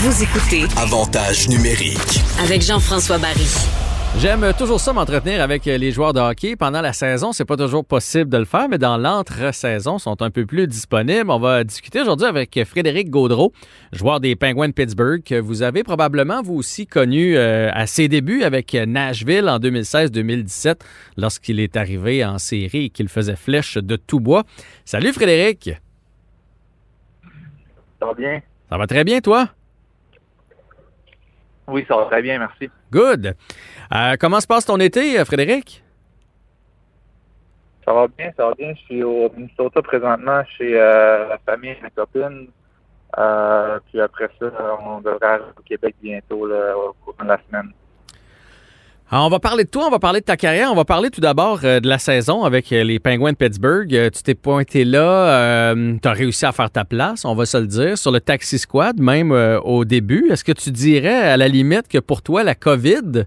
Vous écoutez Avantage numérique. avec Jean-François Barry. J'aime toujours ça m'entretenir avec les joueurs de hockey. Pendant la saison, c'est pas toujours possible de le faire, mais dans l'entre-saison, sont un peu plus disponibles. On va discuter aujourd'hui avec Frédéric Gaudreau, joueur des Penguins de Pittsburgh, que vous avez probablement vous aussi connu euh, à ses débuts avec Nashville en 2016-2017, lorsqu'il est arrivé en série et qu'il faisait flèche de tout bois. Salut Frédéric. Ça va bien? Ça va très bien, toi? Oui, ça va très bien, merci. Good. Euh, comment se passe ton été, Frédéric? Ça va bien, ça va bien. Je suis au Minnesota présentement chez euh, la famille et ma copine. Euh, puis après ça, on devrait arriver au Québec bientôt là, au cours de la semaine. Alors, on va parler de toi, on va parler de ta carrière, on va parler tout d'abord euh, de la saison avec euh, les Penguins de Pittsburgh. Euh, tu t'es pointé là, tu as réussi à faire ta place, on va se le dire, sur le taxi squad, même au début. Est-ce que tu dirais à la limite que pour toi, la COVID,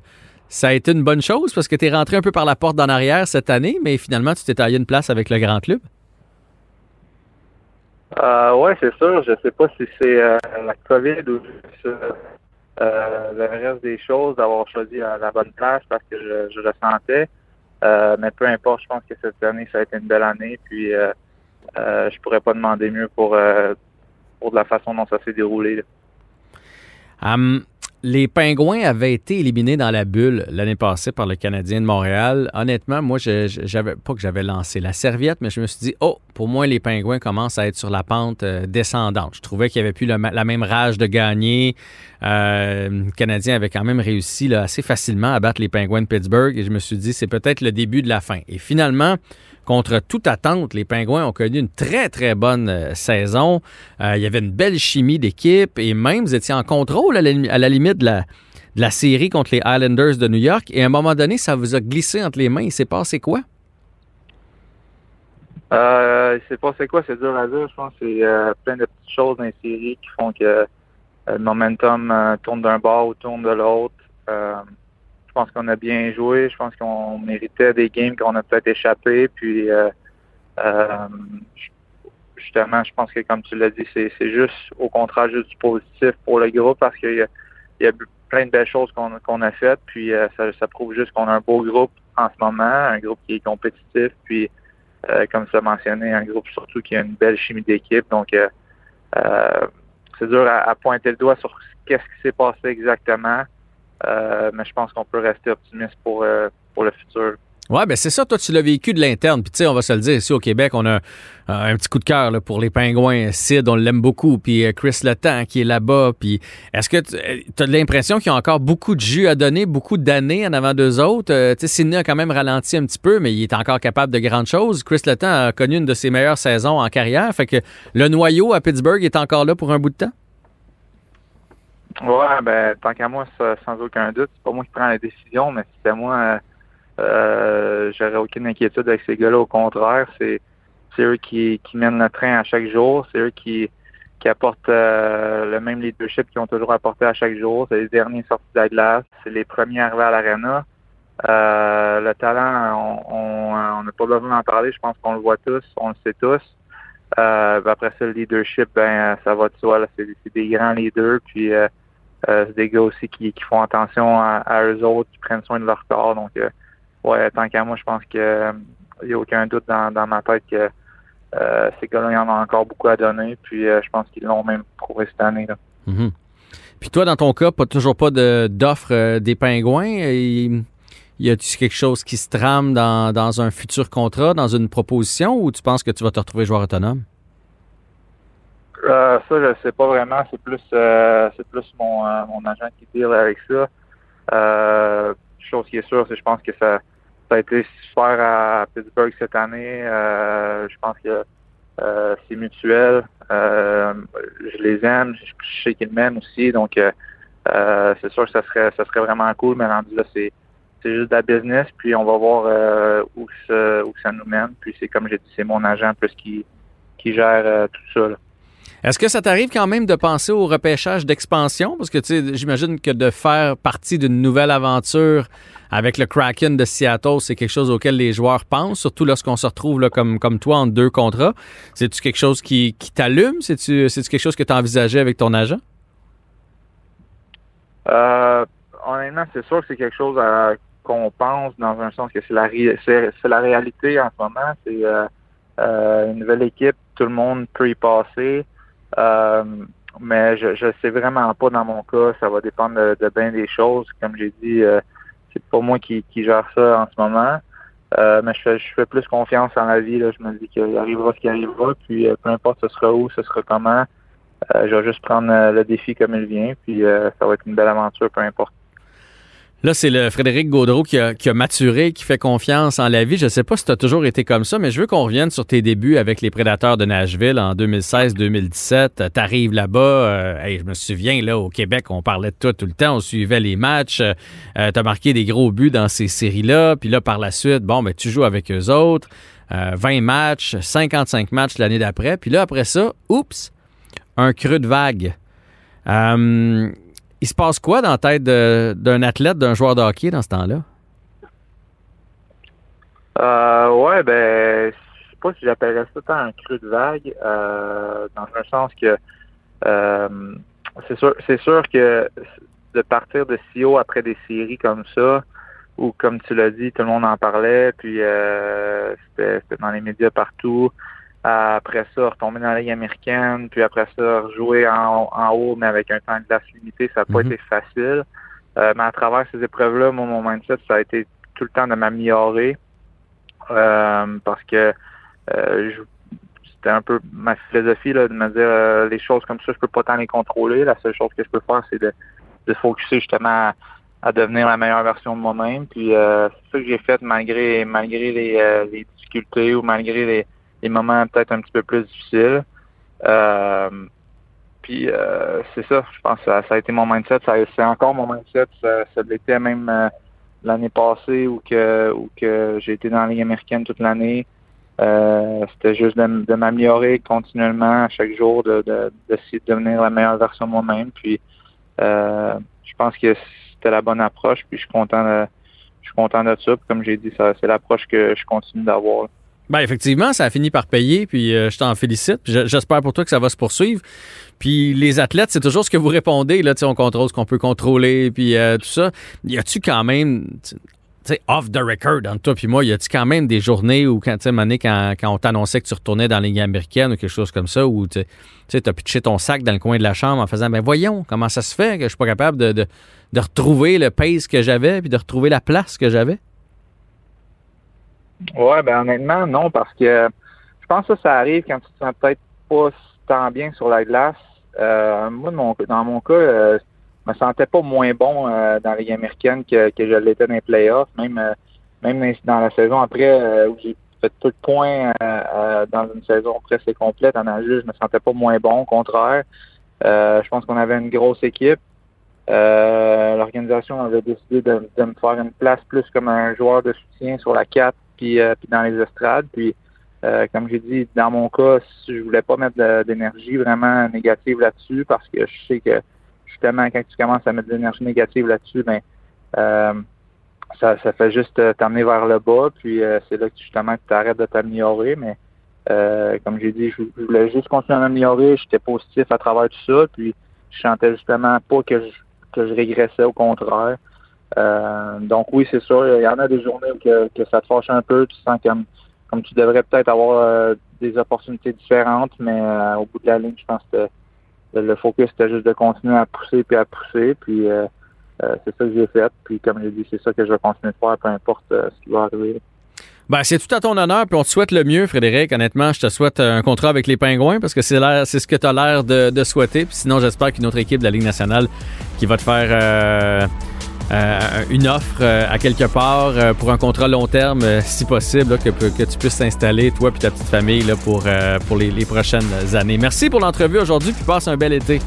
ça a été une bonne chose parce que tu es rentré un peu par la porte d'en arrière cette année, mais finalement, tu t'es taillé une place avec le grand club? Oui, c'est sûr. Je sais pas si c'est la COVID ou euh, le reste des choses d'avoir choisi la, bonne place parce que je, je le sentais. Euh, mais peu importe, je pense que cette année, ça a été une belle année. Puis euh, euh, je pourrais pas demander mieux pour, euh, pour de la façon dont ça s'est déroulé. Les Pingouins avaient été éliminés dans la bulle l'année passée par le Canadien de Montréal. Honnêtement, moi, j'avais pas que j'avais lancé la serviette, mais je me suis dit, oh, pour moi, les Pingouins commencent à être sur la pente euh, descendante. Je trouvais qu'il n'y avait plus la même rage de gagner. Euh, le Canadien avait quand même réussi assez facilement à battre les Pingouins de Pittsburgh et je me suis dit, c'est peut-être le début de la fin. Et finalement, contre toute attente, les Pingouins ont connu une très, très bonne euh, saison. Euh, il y avait une belle chimie d'équipe et même vous étiez en contrôle à la, limite de la, de série contre les Islanders de New York. Et à un moment donné, ça vous a glissé entre les mains. Il s'est passé quoi? Euh, je sais pas c'est quoi, c'est dur à dire. Je pense c'est euh, plein de petites choses dans les séries qui font que le momentum tourne d'un bord ou tourne de l'autre. Je pense qu'on a bien joué. Je pense qu'on méritait des games qu'on a peut-être échappé. Puis euh, euh, justement, je pense que comme tu l'as dit, c'est juste au contraire juste du positif pour le groupe parce qu'il y a, plein de belles choses qu'on a faites. Puis euh, ça, prouve juste qu'on a un beau groupe en ce moment, un groupe qui est compétitif. Puis comme tu l'as mentionné, un groupe surtout qui a une belle chimie d'équipe. Donc, c'est dur à, à pointer le doigt sur qu'est-ce qui s'est passé exactement, mais je pense qu'on peut rester optimiste pour, euh, le futur. Ouais, ben c'est ça. Toi, tu l'as vécu de l'interne. Puis, tu sais, on va se le dire, ici au Québec, on a euh, un petit coup de cœur pour les pingouins. Sid, on l'aime beaucoup. Puis, euh, Chris Letang qui est là-bas. Puis, est-ce que tu as l'impression qu'ils ont encore beaucoup de jus à donner, beaucoup d'années en avant d'eux autres? Euh, tu Sidney a quand même ralenti un petit peu, mais il est encore capable de grandes choses. Chris Letang a connu une de ses meilleures saisons en carrière. Fait que le noyau à Pittsburgh est encore là pour un bout de temps? Ouais, ben, tant qu'à moi, ça, sans aucun doute, c'est pas moi qui prends la décision, mais c'était moi, euh, euh, j'aurais aucune inquiétude avec ces gars-là. Au contraire, c'est c'est eux qui, qui mènent le train à chaque jour. C'est eux qui, qui apportent euh, le même leadership qu'ils ont toujours apporté à chaque jour. C'est les derniers sortis de la glace. C'est les premiers arrivés à l'arena. Euh, le talent, on on on n'a pas besoin d'en parler. Je pense qu'on le voit tous, on le sait tous. Euh, puis après ça, le leadership, ben ça va de soi. C'est des grands leaders. Puis euh, euh, c'est des gars aussi qui, font attention à, eux autres, qui prennent soin de leur corps. Donc, euh, ouais, tant qu'à moi, je pense que il n'y a aucun doute dans, ma tête que euh, ces gars-là, ils en ont encore beaucoup à donner. Puis euh, je pense qu'ils l'ont même prouvé cette année. Là. Mhm. Puis toi, dans ton cas, pas toujours pas d'offre euh, des pingouins. Y a-t-il quelque chose qui se trame dans un futur contrat, dans une proposition, ou tu penses que tu vas te retrouver joueur autonome? Euh, ça, je sais pas vraiment. C'est plus euh, c'est plus mon, euh, mon agent qui deal avec ça. Euh, chose qui est sûre, c'est je pense que ça, ça a été super à Pittsburgh cette année. Euh, je pense que euh, c'est mutuel. Je les aime. Je, sais qu'ils m'aiment aussi. Donc c'est sûr que ça serait ça serait vraiment cool, mais rendu là, c'est c'est juste de la business, puis on va voir où, ça, où ça nous mène. Puis c'est comme j'ai dit, c'est mon agent plus qui, qui gère tout ça. là. Est-ce que ça t'arrive quand même de penser au repêchage d'expansion? Parce que j'imagine que de faire partie d'une nouvelle aventure avec le Kraken de Seattle, c'est quelque chose auquel les joueurs pensent, surtout lorsqu'on se retrouve comme, toi en deux contrats. C'est-tu quelque chose qui, qui t'allume? C'est-tu c'est-tu quelque chose que tu envisagé avec ton agent? Euh, honnêtement, c'est sûr que c'est quelque chose qu'on pense dans un sens que c'est la, c'est, la réalité en ce moment. C'est une nouvelle équipe, tout le monde peut y passer. Mais je ne sais vraiment pas dans mon cas. Ça va dépendre de, bien des choses. Comme j'ai dit, c'est pas moi qui, qui gère ça en ce moment. Euh, mais je fais, je fais plus confiance en la vie. Là. Je me dis qu'il arrivera ce qui arrivera. Puis euh, peu importe ce sera où, ce sera comment. Euh, je vais juste prendre le défi comme il vient. Puis ça va être une belle aventure, peu importe. Là, c'est le Frédéric Gaudreau qui a, maturé, qui fait confiance en la vie. Je ne sais pas si tu as toujours été comme ça, mais je veux qu'on revienne sur tes débuts avec les Prédateurs de Nashville en 2016-2017. Tu arrives là-bas. Euh, je me souviens, là, au Québec, on parlait de toi tout le temps. On suivait les matchs. Euh, tu as marqué des gros buts dans ces séries-là. Puis là, par la suite, bon, ben, tu joues avec eux autres. 20 euh, matchs, 55 matchs l'année d'après. Puis là, après ça, oups, un creux de vague. Il se passe quoi dans la tête d'un athlète, d'un joueur de hockey dans ce temps-là? Euh, ouais, ben, je sais pas si j'appellerais ça tant un creux de vague, euh, dans un sens que euh, c'est sûr, c'est sûr que de partir de si haut après des séries comme ça, où comme tu l'as dit, tout le monde en parlait, puis euh, c'était dans les médias partout. Après ça, retomber dans la Ligue américaine, puis après ça, rejouer en, haut, mais avec un temps de glace limité, ça n'a pas mhm. été facile. Euh, mais à travers ces épreuves-là, mon mindset, ça a été tout le temps de m'améliorer. Euh, parce que euh, c'était un peu ma philosophie là, de me dire les choses comme ça, je peux pas tant les contrôler. La seule chose que je peux faire, c'est de, de focuser justement à, devenir la meilleure version de moi-même. Puis c'est ça que j'ai fait malgré malgré les, les difficultés ou malgré les des moments peut-être un petit peu plus difficiles. Euh, puis euh, c'est ça, je pense que ça, a été mon mindset. c'est encore mon mindset. Ça, l'était même euh, l'année passée où que où que j'ai été dans la Ligue américaine toute l'année. c'était juste de, m'améliorer continuellement à chaque jour, de, d'essayer de, devenir la meilleure version de moi-même. Puis je pense que c'était la bonne approche. Puis je suis content de, je suis content de ça. comme j'ai dit, c'est l'approche que je continue d'avoir. Ben effectivement, ça a fini par payer, puis euh, je t'en félicite. J'espère pour toi que ça va se poursuivre. Puis les athlètes, c'est toujours ce que vous répondez. Là, on contrôle ce qu'on peut contrôler, puis euh, tout ça. Y a-tu quand même, tu sais, off the record entre toi puis moi, y a-tu quand même des journées où quand, quand, quand on t'annonçait que tu retournais dans les américaine ou quelque chose comme ça, où tu as pitché ton sac dans le coin de la chambre en faisant, ben voyons, comment ça se fait que je suis pas capable de, de, de retrouver le pace que j'avais, puis de retrouver la place que j'avais? Ouais, ben honnêtement, non, parce que je pense que ça arrive quand tu te sens peut-être pas tant bien sur la glace. Euh, moi, dans mon cas, euh, je me sentais pas moins bon euh, dans les américaines que, que je l'étais dans les playoffs, même même dans la saison après où j'ai fait peu de points dans une saison presque complète en nageur, je me sentais pas moins bon, au contraire. je pense qu'on avait une grosse équipe. L'organisation avait décidé de, de, me faire une place plus comme un joueur de soutien sur la 4 euh, puis, dans les estrades. Puis, euh, comme j'ai dit, dans mon cas, je voulais pas mettre d'énergie vraiment négative là-dessus parce que je sais que justement, quand tu commences à mettre de l'énergie négative là-dessus, ben euh, ça, ça fait juste t'amener vers le bas. Puis c'est là que justement tu arrêtes de t'améliorer. Mais comme j'ai dit, je, voulais juste continuer à m'améliorer. J'étais positif à travers tout ça. Puis je sentais justement pas que je, que je régressais, au contraire. Euh, donc oui, c'est sûr, il y en a des journées où que, ça te fâche un peu, tu sens comme, comme tu devrais peut-être avoir euh, des opportunités différentes, mais euh, au bout de la ligne, je pense que le focus c'était juste de continuer à pousser puis à pousser, puis c'est ça que j'ai fait, puis comme j'ai dit, c'est ça que je vais continuer de faire, peu importe ce qui va arriver. Ben, c'est tout à ton honneur, puis on te souhaite le mieux, Frédéric. Honnêtement, je te souhaite un contrat avec les Pingouins parce que c'est ce que tu as l'air de, souhaiter. Puis sinon, j'espère qu'une autre équipe de la Ligue nationale qui va te faire une offre euh, à quelque part euh, pour un contrat long terme, si possible, que, que, tu puisses t'installer, toi et ta petite famille, là, pour, pour les, les, prochaines années. Merci pour l'entrevue aujourd'hui, puis passe un bel été.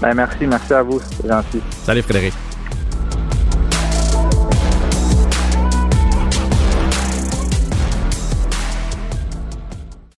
Ben, merci, merci à vous, c'est gentil. Salut Frédéric.